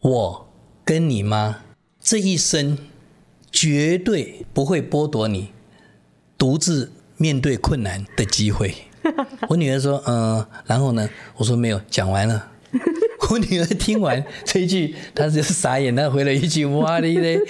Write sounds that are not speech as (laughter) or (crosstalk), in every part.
我跟你妈这一生绝对不会剥夺你独自面对困难的机会。(laughs) 我女儿说：“嗯、呃，然后呢？”我说：“没有，讲完了。(laughs) ”我女儿听完这一句，她就傻眼，她回了一句：“哇哩嘞！”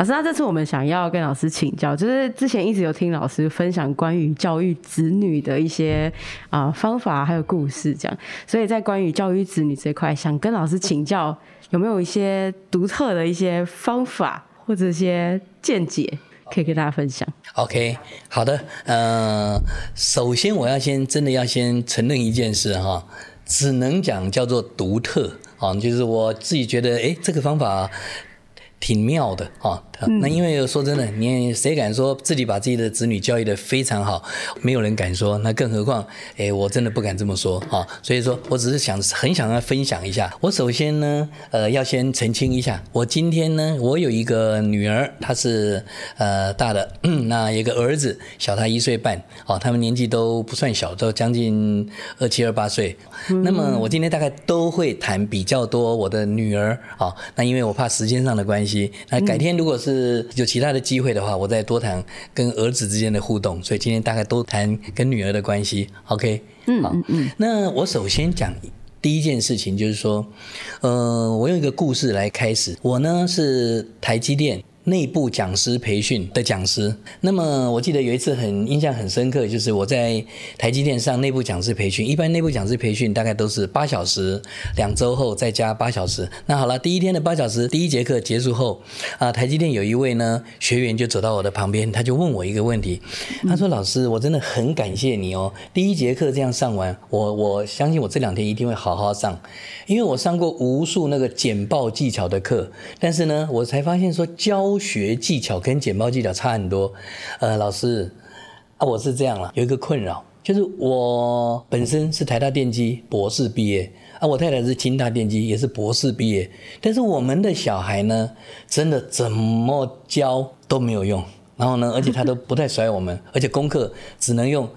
老师，那这次我们想要跟老师请教，就是之前一直有听老师分享关于教育子女的一些啊、方法还有故事，这样，所以在关于教育子女这块，想跟老师请教，有没有一些独特的一些方法或者一些见解可以跟大家分享？OK，好的，呃，首先我要先真的要先承认一件事哈，只能讲叫做独特啊，就是我自己觉得，哎，这个方法挺妙的啊。那因为说真的，你谁敢说自己把自己的子女教育得非常好？没有人敢说。那更何况，哎，我真的不敢这么说啊。所以说我只是想很想要分享一下。我首先呢，呃，要先澄清一下，我今天呢，我有一个女儿，她是呃大的，(coughs) 那一个儿子小她一岁半，哦，他们年纪都不算小，都将近二七二八岁。那么我今天大概都会谈比较多我的女儿啊。那因为我怕时间上的关系，那改天如果是是有其他的机会的话，我再多谈跟儿子之间的互动。所以今天大概都谈跟女儿的关系。OK，嗯嗯嗯。那我首先讲第一件事情，就是说，呃，我用一个故事来开始。我呢是台积电。内部讲师培训的讲师，那么我记得有一次很印象很深刻，就是我在台积电上内部讲师培训。一般内部讲师培训大概都是八小时，两周后再加八小时。那好了，第一天的八小时，第一节课结束后，啊，台积电有一位呢学员就走到我的旁边，他就问我一个问题，他说：“老师，我真的很感谢你哦，第一节课这样上完，我我相信我这两天一定会好好上，因为我上过无数那个简报技巧的课，但是呢，我才发现说教。”学技巧跟简报技巧差很多，呃，老师啊，我是这样了，有一个困扰，就是我本身是台大电机博士毕业啊，我太太是清大电机也是博士毕业，但是我们的小孩呢，真的怎么教都没有用，然后呢，而且他都不太甩我们，而且功课只能用。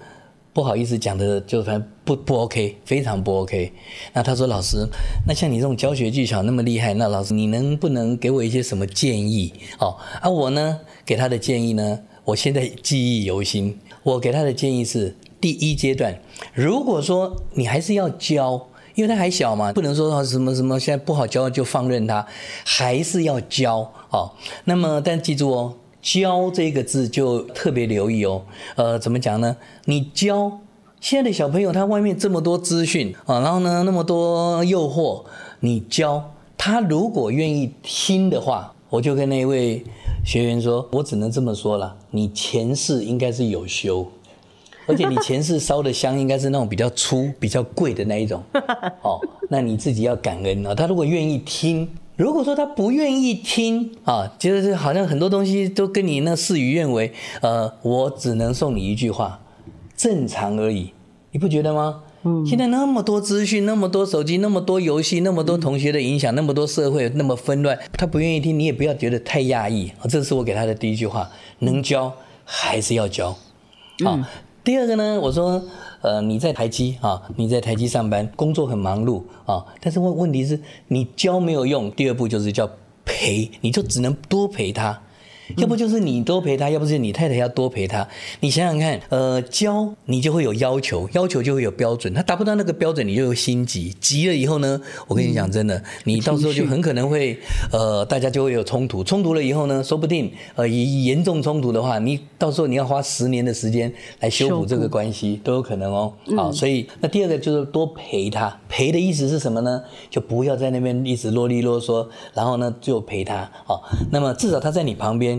不好意思讲的就反正不不 OK，非常不 OK。那他说，老师，那像你这种教学技巧那么厉害，那老师你能不能给我一些什么建议？哦，啊我呢给他的建议呢，我现在记忆犹新。我给他的建议是，第一阶段，如果说你还是要教，因为他还小嘛，不能说什么什么现在不好教就放任他，还是要教哦。那么但记住哦。教这个字就特别留意哦，呃，怎么讲呢？你教现在的小朋友，他外面这么多资讯啊，然后呢那么多诱惑，你教他如果愿意听的话，我就跟那位学员说，我只能这么说了，你前世应该是有修，而且你前世烧的香应该是那种比较粗、比较贵的那一种，哦，那你自己要感恩啊。他如果愿意听。如果说他不愿意听啊，就是好像很多东西都跟你那事与愿违，呃，我只能送你一句话，正常而已，你不觉得吗？嗯。现在那么多资讯，那么多手机，那么多游戏，那么多同学的影响，那么多社会那么纷乱，他不愿意听，你也不要觉得太压抑啊。这是我给他的第一句话，能教还是要教。啊，第二个呢，我说。呃，你在台积啊，你在台积上班，工作很忙碌啊，但是问问题是，你教没有用。第二步就是叫陪，你就只能多陪他。要不就是你多陪他，要不是你太太要多陪他。你想想看，呃，教你就会有要求，要求就会有标准。他达不到那个标准，你就有心急，急了以后呢，我跟你讲真的，你到时候就很可能会，呃，大家就会有冲突。冲突了以后呢，说不定，呃，严重冲突的话，你到时候你要花十年的时间来修补这个关系都有可能哦。好，所以那第二个就是多陪他。陪的意思是什么呢？就不要在那边一直啰里啰嗦，然后呢就陪他。好，那么至少他在你旁边。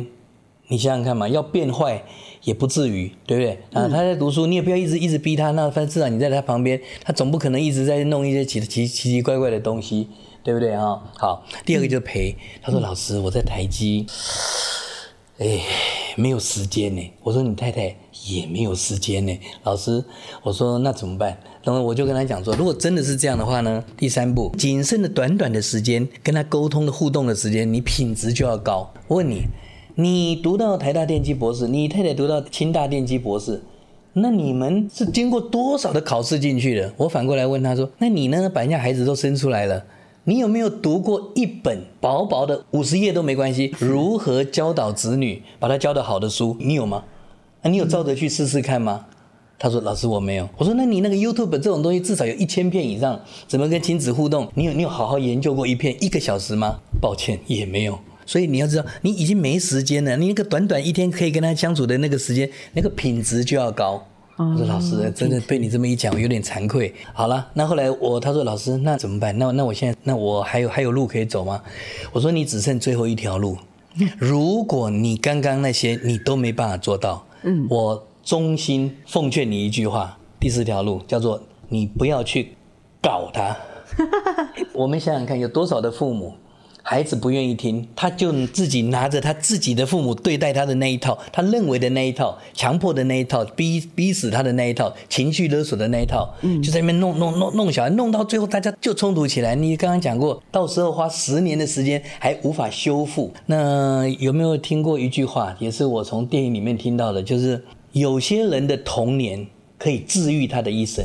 你想想看嘛，要变坏也不至于，对不对？啊，他在读书，你也不要一直一直逼他。那反正至少你在他旁边，他总不可能一直在弄一些奇奇奇奇怪怪的东西，对不对哈？好，第二个就是陪。他说：“老师，我在台积，哎，没有时间呢。”我说：“你太太也没有时间呢。”老师，我说：“那怎么办？”然后我就跟他讲说：“如果真的是这样的话呢，第三步，仅剩的短短的时间，跟他沟通的互动的时间，你品质就要高。我问你。”你读到台大电机博士，你太太读到清大电机博士，那你们是经过多少的考试进去的？我反过来问他说：“那你呢？把人家孩子都生出来了，你有没有读过一本薄薄的五十页都没关系，如何教导子女，把他教得好的书？你有吗？那你有照着去试试看吗？”他说：“老师，我没有。”我说：“那你那个 YouTube 这种东西至少有一千片以上，怎么跟亲子互动？你有你有好好研究过一片一个小时吗？抱歉，也没有。”所以你要知道，你已经没时间了。你那个短短一天可以跟他相处的那个时间，那个品质就要高。我说老师，真的被你这么一讲，我有点惭愧。好了，那后来我他说老师，那怎么办？那那我现在那我还有还有路可以走吗？我说你只剩最后一条路。如果你刚刚那些你都没办法做到，嗯，我衷心奉劝你一句话：第四条路叫做你不要去搞他。(laughs) 我们想想看，有多少的父母。孩子不愿意听，他就自己拿着他自己的父母对待他的那一套，他认为的那一套，强迫的那一套，逼逼死他的那一套，情绪勒索的那一套，嗯，就在那边弄弄弄弄小孩，弄到最后大家就冲突起来。你刚刚讲过，到时候花十年的时间还无法修复。那有没有听过一句话，也是我从电影里面听到的，就是有些人的童年可以治愈他的一生，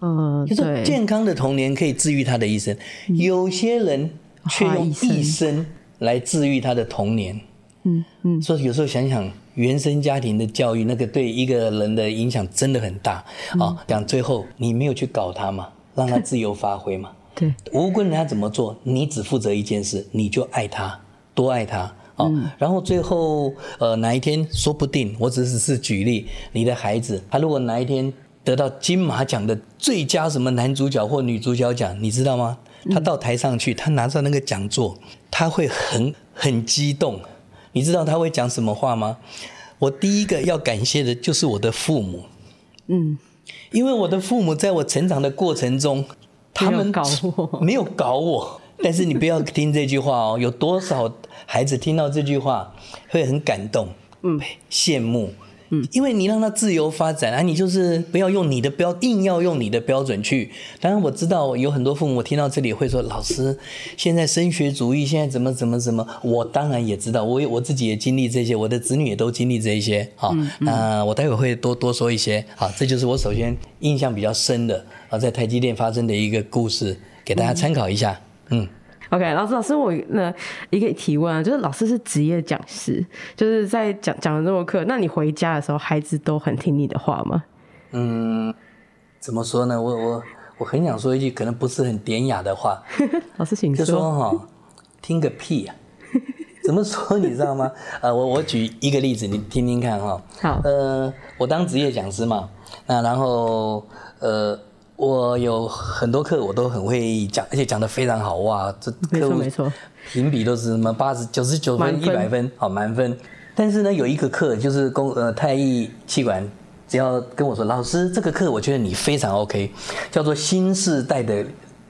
嗯，就是健康的童年可以治愈他的一生，有些人。却用一生来治愈他的童年，嗯嗯，所以有时候想想原生家庭的教育，那个对一个人的影响真的很大啊。讲最后你没有去搞他嘛，让他自由发挥嘛。(laughs) 对，无论他怎么做，你只负责一件事，你就爱他，多爱他啊。然后最后呃哪一天说不定，我只是是举例，你的孩子他如果哪一天得到金马奖的最佳什么男主角或女主角奖，你知道吗？他到台上去，他拿着那个讲座，他会很很激动。你知道他会讲什么话吗？我第一个要感谢的就是我的父母，嗯，因为我的父母在我成长的过程中，他们搞我，(laughs) 没有搞我。但是你不要听这句话哦，有多少孩子听到这句话会很感动，嗯，羡慕。嗯，因为你让他自由发展啊，你就是不要用你的标，硬要用你的标准去。当然我知道有很多父母听到这里会说：“老师，现在升学主义现在怎么怎么怎么？”我当然也知道，我我自己也经历这些，我的子女也都经历这一些。好，那我待会会多多说一些。好，这就是我首先印象比较深的啊，在台积电发生的一个故事，给大家参考一下。嗯。OK，老师，老师，我那一个提问啊，就是老师是职业讲师，就是在讲讲了这么课，那你回家的时候，孩子都很听你的话吗？嗯，怎么说呢？我我我很想说一句可能不是很典雅的话，(laughs) 老师请说。就说哈，听个屁呀、啊！怎么说你知道吗？(laughs) 呃，我我举一个例子，你听听看哈。好。呃，我当职业讲师嘛，那然后呃。我有很多课，我都很会讲，而且讲得非常好哇！这课务评比都是什么八十九十九分、一百分，好满分。但是呢，有一个课就是公呃太艺气管，只要跟我说老师，这个课我觉得你非常 OK，叫做新时代的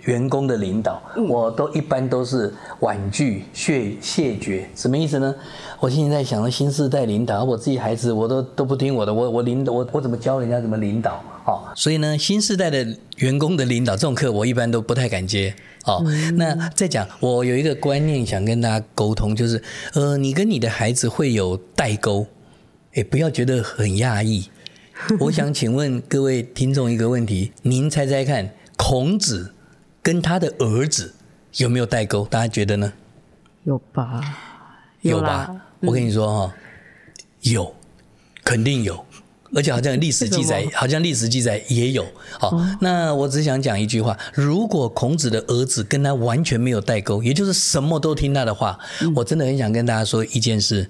员工的领导，我都一般都是婉拒、谢谢绝。什么意思呢？我现在在想，新时代领导，我自己孩子我都都不听我的，我我领导我我怎么教人家怎么领导？所以呢，新时代的员工的领导这种课，我一般都不太敢接。哦，那再讲，我有一个观念想跟大家沟通，就是，呃，你跟你的孩子会有代沟，哎，不要觉得很讶异。我想请问各位听众一个问题，您猜猜看，孔子跟他的儿子有没有代沟？大家觉得呢？有吧？有吧？我跟你说哈，有，肯定有。而且好像历史记载，好像历史记载也有。好，那我只想讲一句话：如果孔子的儿子跟他完全没有代沟，也就是什么都听他的话，我真的很想跟大家说一件事：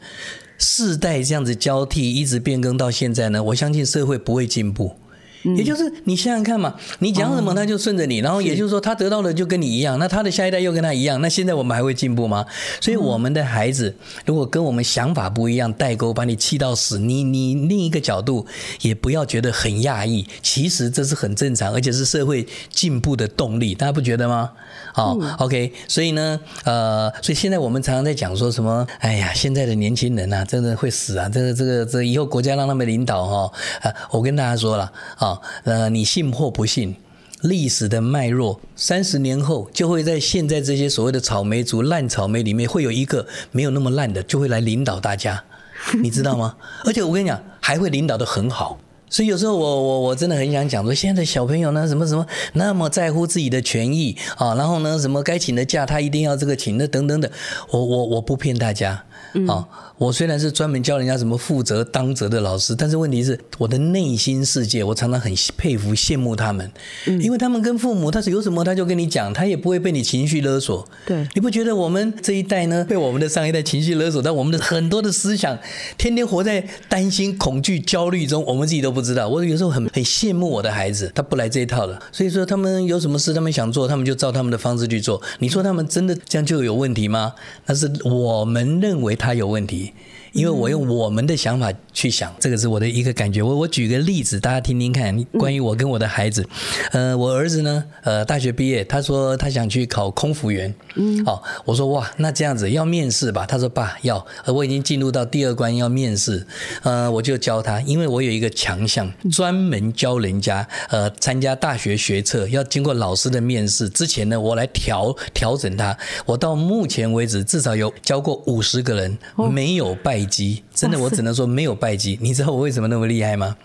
世代这样子交替，一直变更到现在呢，我相信社会不会进步。也就是你想想看嘛，你讲什么他就顺着你，然后也就是说他得到的就跟你一样，那他的下一代又跟他一样，那现在我们还会进步吗？所以我们的孩子如果跟我们想法不一样，代沟把你气到死，你你另一个角度也不要觉得很讶异，其实这是很正常，而且是社会进步的动力，大家不觉得吗？好，OK，所以呢，呃，所以现在我们常常在讲说什么？哎呀，现在的年轻人啊，真的会死啊！这个这个这以后国家让他们领导哈，啊，我跟大家说了啊。呃，你信或不信，历史的脉络，三十年后就会在现在这些所谓的草莓族烂草莓里面，会有一个没有那么烂的，就会来领导大家。(laughs) 你知道吗？而且我跟你讲，还会领导得很好。所以有时候我我我真的很想讲说，现在的小朋友呢，什么什么那么在乎自己的权益啊，然后呢，什么该请的假他一定要这个请的等等的，我我我不骗大家。嗯、哦，我虽然是专门教人家怎么负责当责的老师，但是问题是我的内心世界，我常常很佩服、羡慕他们，嗯、因为他们跟父母，他是有什么他就跟你讲，他也不会被你情绪勒索。对，你不觉得我们这一代呢，被我们的上一代情绪勒索，但我们的很多的思想，天天活在担心、恐惧、焦虑中，我们自己都不知道。我有时候很很 (laughs) 羡慕我的孩子，他不来这一套的，所以说他们有什么事，他们想做，他们就照他们的方式去做。你说他们真的这样就有问题吗？那是我们认为。他有问题。me. 因为我用我们的想法去想，这个是我的一个感觉。我我举个例子，大家听听看，关于我跟我的孩子。呃，我儿子呢，呃，大学毕业，他说他想去考空服员。嗯，哦，我说哇，那这样子要面试吧？他说爸要，我已经进入到第二关要面试。呃，我就教他，因为我有一个强项，专门教人家呃参加大学学测要经过老师的面试之前呢，我来调调整他。我到目前为止至少有教过五十个人，没有败。败绩真的，我只能说没有败绩。你知道我为什么那么厉害吗？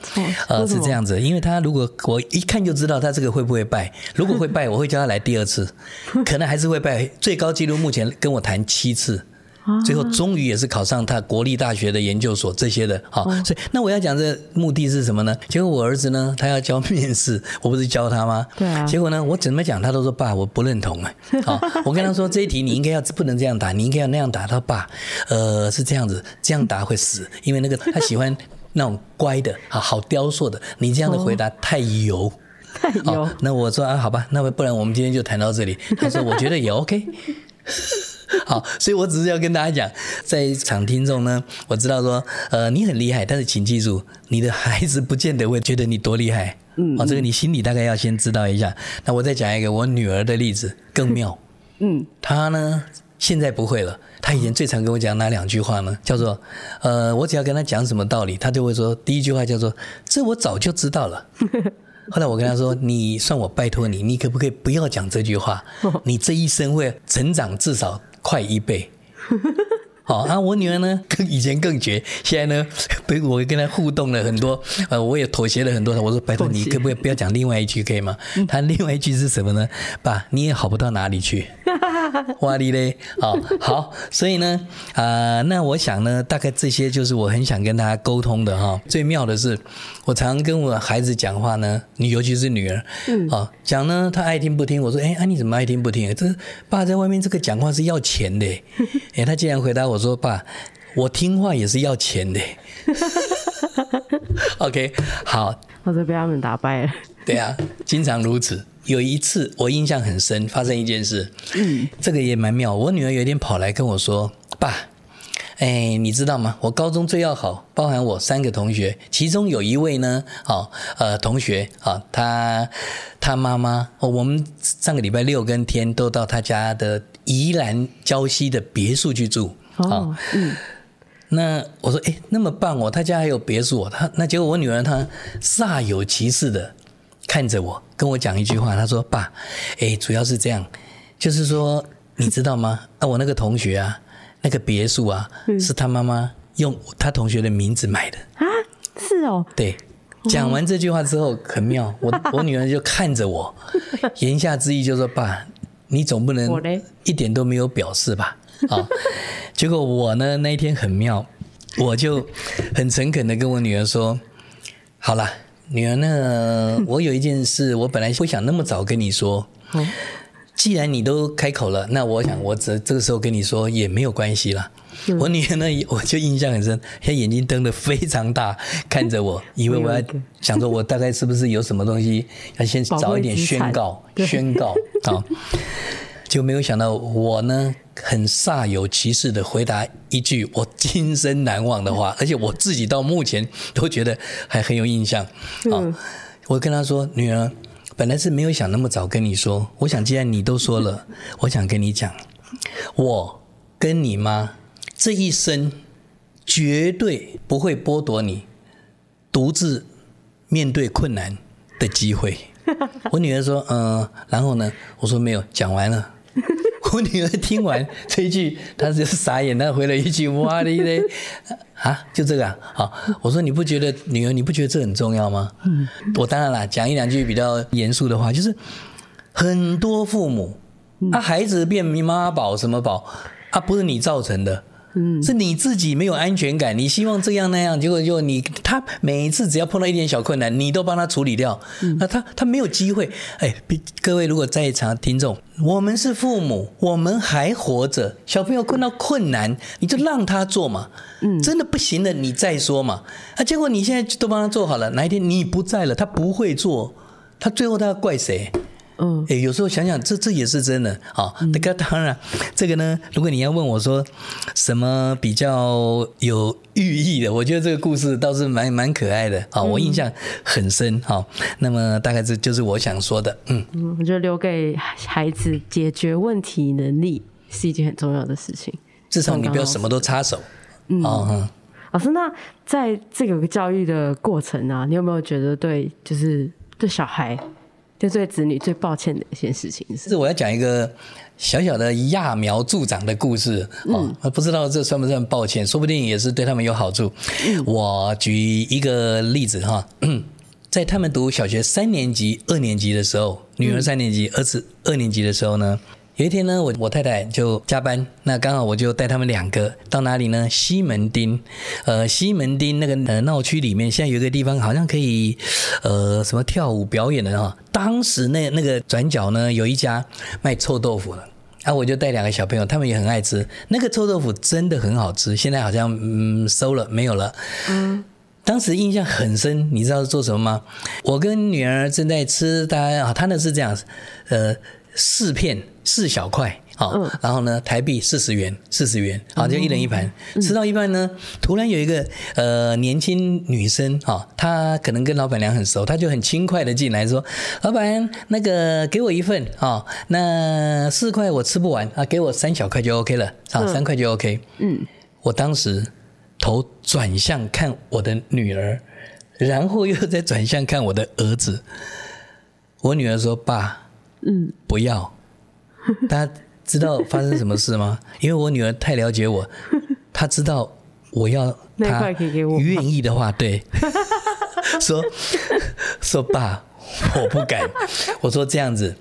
呃，是这样子，因为他如果我一看就知道他这个会不会败。如果会败，我会叫他来第二次，(laughs) 可能还是会败。最高纪录目前跟我谈七次。最后终于也是考上他国立大学的研究所这些的，好，所以那我要讲这目的是什么呢？结果我儿子呢，(laughs) 他要教面试，我不是教他吗？对啊。结果呢，我怎么讲他都说爸，我不认同啊。好，我跟他说这一题你应该要不能这样答，你应该要那样答。他说爸，呃，是这样子，这样答会死，(laughs) 因为那个他喜欢那种乖的，啊好雕塑的。你这样的回答太油，太油。那我说啊，好吧，那不然我们今天就谈到这里。他说我觉得也 OK。(laughs) (laughs) 好，所以我只是要跟大家讲，在场听众呢，我知道说，呃，你很厉害，但是请记住，你的孩子不见得会觉得你多厉害。嗯，哦，这个你心里大概要先知道一下。那我再讲一个我女儿的例子，更妙。(laughs) 嗯，她呢现在不会了，她以前最常跟我讲哪两句话呢？叫做，呃，我只要跟她讲什么道理，她就会说第一句话叫做，这我早就知道了。(laughs) 后来我跟她说，你算我拜托你，你可不可以不要讲这句话？你这一生会成长至少。快一倍，好啊！我女儿呢，(laughs) 更以前更绝。现在呢，被我跟她互动了很多，呃，我也妥协了很多。我说拜托你，可不可以不要讲另外一句，可以吗？她另外一句是什么呢？爸，你也好不到哪里去。(laughs) 哇哩嘞，好，好，所以呢，啊、呃，那我想呢，大概这些就是我很想跟大家沟通的哈。最妙的是，我常跟我孩子讲话呢，你尤其是女儿，嗯，好讲呢，她爱听不听。我说，哎，啊，你怎么爱听不听？这爸在外面这个讲话是要钱的，(laughs) 哎，他竟然回答我说，爸，我听话也是要钱的。(laughs) OK，好，我就被他们打败了。对啊，经常如此。有一次我印象很深，发生一件事，嗯，这个也蛮妙。我女儿有一天跑来跟我说：“爸，哎，你知道吗？我高中最要好，包含我三个同学，其中有一位呢，哦，呃，同学啊，他他妈妈，我们上个礼拜六跟天都到他家的宜兰礁溪的别墅去住，哦，嗯，那我说，哎，那么棒哦，他家还有别墅，他那结果我女儿她煞有其事的。”看着我，跟我讲一句话，她说：“爸，哎，主要是这样，就是说，你知道吗？啊，我那个同学啊，那个别墅啊，是他妈妈用他同学的名字买的啊，是哦，对。讲完这句话之后，很妙，我 (laughs) 我女儿就看着我，言下之意就是说，爸，你总不能一点都没有表示吧？(laughs) 啊，结果我呢那一天很妙，我就很诚恳的跟我女儿说，好了。”女儿呢，(laughs) 我有一件事，我本来不想那么早跟你说。既然你都开口了，那我想我这这个时候跟你说也没有关系了。我女儿呢，我就印象很深，她眼睛瞪得非常大，看着我，(laughs) 以为我要想说，我大概是不是有什么东西要先早一点宣告，宣告啊。就没有想到我呢，很煞有其事的回答一句我今生难忘的话，而且我自己到目前都觉得还很有印象啊。我跟他说：“女儿，本来是没有想那么早跟你说，我想既然你都说了，(laughs) 我想跟你讲，我跟你妈这一生绝对不会剥夺你独自面对困难的机会。”我女儿说：“嗯，然后呢？”我说：“没有，讲完了。”我女儿听完这一句，她就是傻眼，她回了一句：“哇哩嘞，啊，就这个啊。”好，我说你不觉得女儿，你不觉得这很重要吗？嗯，我当然啦，讲一两句比较严肃的话，就是很多父母，啊，孩子变妈宝什么宝，啊，不是你造成的。嗯，是你自己没有安全感，你希望这样那样，结果就你他每一次只要碰到一点小困难，你都帮他处理掉，嗯、那他他没有机会。哎，各位如果在场听众，我们是父母，我们还活着，小朋友碰到困难，你就让他做嘛。嗯，真的不行了，你再说嘛。啊，结果你现在都帮他做好了，哪一天你不在了，他不会做，他最后他要怪谁？嗯，哎，有时候想想，这这也是真的啊。那个当然，这个呢，如果你要问我说什么比较有寓意的，我觉得这个故事倒是蛮蛮可爱的啊，我印象很深哈。那么大概这就是我想说的。嗯嗯，我觉得留给孩子解决问题能力是一件很重要的事情。至少你不要什么都插手。嗯，老师，那在这个教育的过程啊，你有没有觉得对，就是对小孩？就对子女最抱歉的一件事情是，是我要讲一个小小的揠苗助长的故事哦，嗯、不知道这算不算抱歉？说不定也是对他们有好处。嗯、我举一个例子哈，(clears throat) 在他们读小学三年级、二年级的时候，女儿三年级，儿子二年级的时候呢。有一天呢，我我太太就加班，那刚好我就带他们两个到哪里呢？西门町，呃，西门町那个呃闹区里面，现在有一个地方好像可以，呃，什么跳舞表演的哈。当时那那个转角呢，有一家卖臭豆腐的，啊，我就带两个小朋友，他们也很爱吃那个臭豆腐，真的很好吃。现在好像嗯收了没有了。嗯，当时印象很深，你知道是做什么吗？我跟女儿正在吃，大家啊，他那是这样，呃。四片四小块，好，然后呢，台币四十元，四十元，好，就一人一盘。吃到一半呢，突然有一个呃年轻女生，哈，她可能跟老板娘很熟，她就很轻快的进来说：“老板，那个给我一份，啊，那四块我吃不完啊，给我三小块就 OK 了，啊，三块就 OK。”嗯，我当时头转向看我的女儿，然后又再转向看我的儿子。我女儿说：“爸。”嗯，不要。大家知道发生什么事吗？(laughs) 因为我女儿太了解我，她知道我要她愿意的话，对，(laughs) 说说爸，我不敢。我说这样子，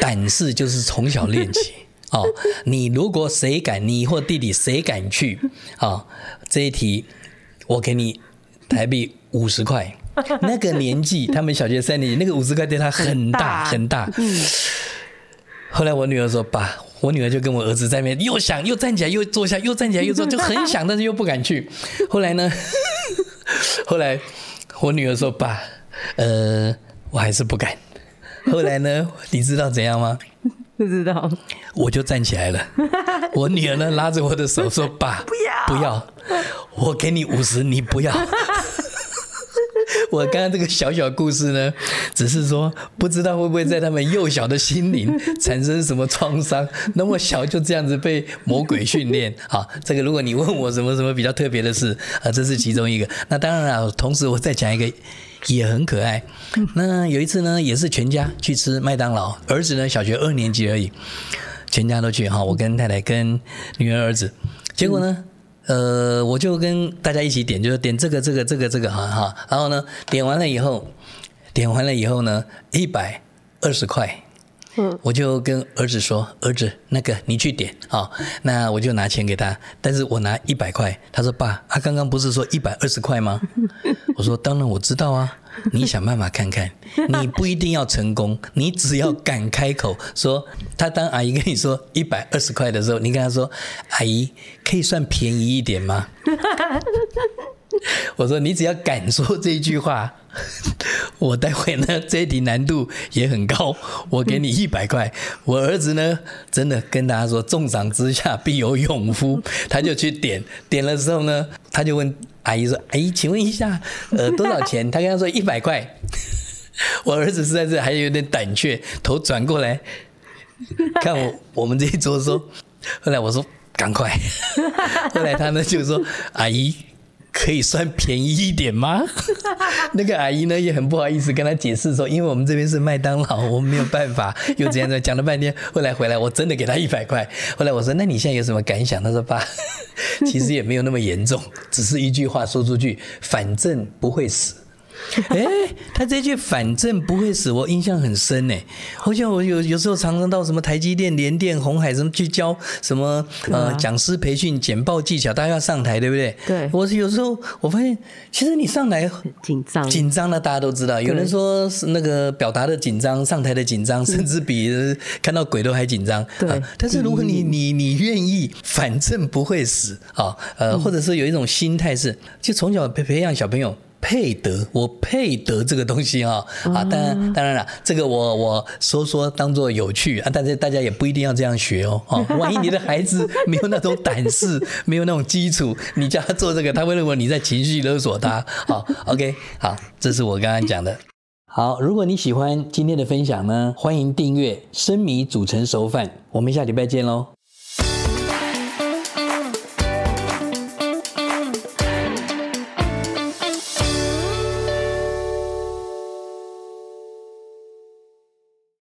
胆识就是从小练起。哦，你如果谁敢，你或弟弟谁敢去，啊，这一题我给你台币五十块。那个年纪，他们小学三年级，那个五十块对他很大很大。嗯。后来我女儿说：“爸，我女儿就跟我儿子在那边又想又站起来又坐下又站起来又坐，就很想，但是又不敢去。后来呢？(laughs) 后来我女儿说：‘爸，呃，我还是不敢。’后来呢？你知道怎样吗？(laughs) 不知道。我就站起来了。我女儿呢，拉着我的手说：‘爸，(laughs) 不要，不要，我给你五十，你不要。’我刚刚这个小小故事呢，只是说不知道会不会在他们幼小的心灵 (laughs) 产生什么创伤，那么小就这样子被魔鬼训练。(laughs) 啊，这个如果你问我什么什么比较特别的事啊，这是其中一个。那当然了，同时我再讲一个也很可爱。那有一次呢，也是全家去吃麦当劳，儿子呢小学二年级而已，全家都去哈，我跟太太跟女儿儿子，结果呢。呃，我就跟大家一起点，就是点这个、这个、这个、这个哈哈。然后呢，点完了以后，点完了以后呢，一百二十块。我就跟儿子说：“儿子，那个你去点啊。”那我就拿钱给他，但是我拿一百块。他说：“爸，他刚刚不是说一百二十块吗？” (laughs) 我说：“当然我知道啊，你想办法看看，你不一定要成功，你只要敢开口说。他当阿姨跟你说一百二十块的时候，你跟他说：‘阿姨，可以算便宜一点吗？’ (laughs) 我说：‘你只要敢说这句话。’我待会呢，这一题难度也很高，我给你一百块。我儿子呢，真的跟大家说，重赏之下必有勇夫，(laughs) 他就去点，点了之后呢，他就问阿姨说：“阿姨，请问一下，呃，多少钱？”他跟他说一百块。(laughs) 我儿子实在是还有点胆怯，头转过来看我我们这一桌说，后来我说赶快，(laughs) 后来他呢就说：“阿姨。”可以算便宜一点吗？(laughs) 那个阿姨呢也很不好意思跟他解释说，因为我们这边是麦当劳，我们没有办法，又这样子讲了半天。后来回来，我真的给他一百块。后来我说，那你现在有什么感想？他说，爸，(laughs) 其实也没有那么严重，只是一句话说出去，反正不会死。(laughs) 哎，他这句反正不会死，我印象很深呢。好像我有有时候常常到什么台积电、联电、红海什么去教什么呃讲师培训、简报技巧，大家要上台，对不对？对。我有时候我发现，其实你上来很紧张，紧张的大家都知道。有人说是那个表达的紧张，上台的紧张，甚至比看到鬼都还紧张。对。但是如果你你你愿意，反正不会死啊，呃，或者是有一种心态是，就从小培培养小朋友。配得，我配得这个东西啊啊！当然，当然了，这个我我说说当做有趣啊，但是大家也不一定要这样学哦。哦，(laughs) 万一你的孩子没有那种胆识，(laughs) 没有那种基础，你叫他做这个，他会认为你在情绪勒索他。好，OK，好，这是我刚刚讲的。好，如果你喜欢今天的分享呢，欢迎订阅《生米煮成熟饭》，我们下礼拜见喽。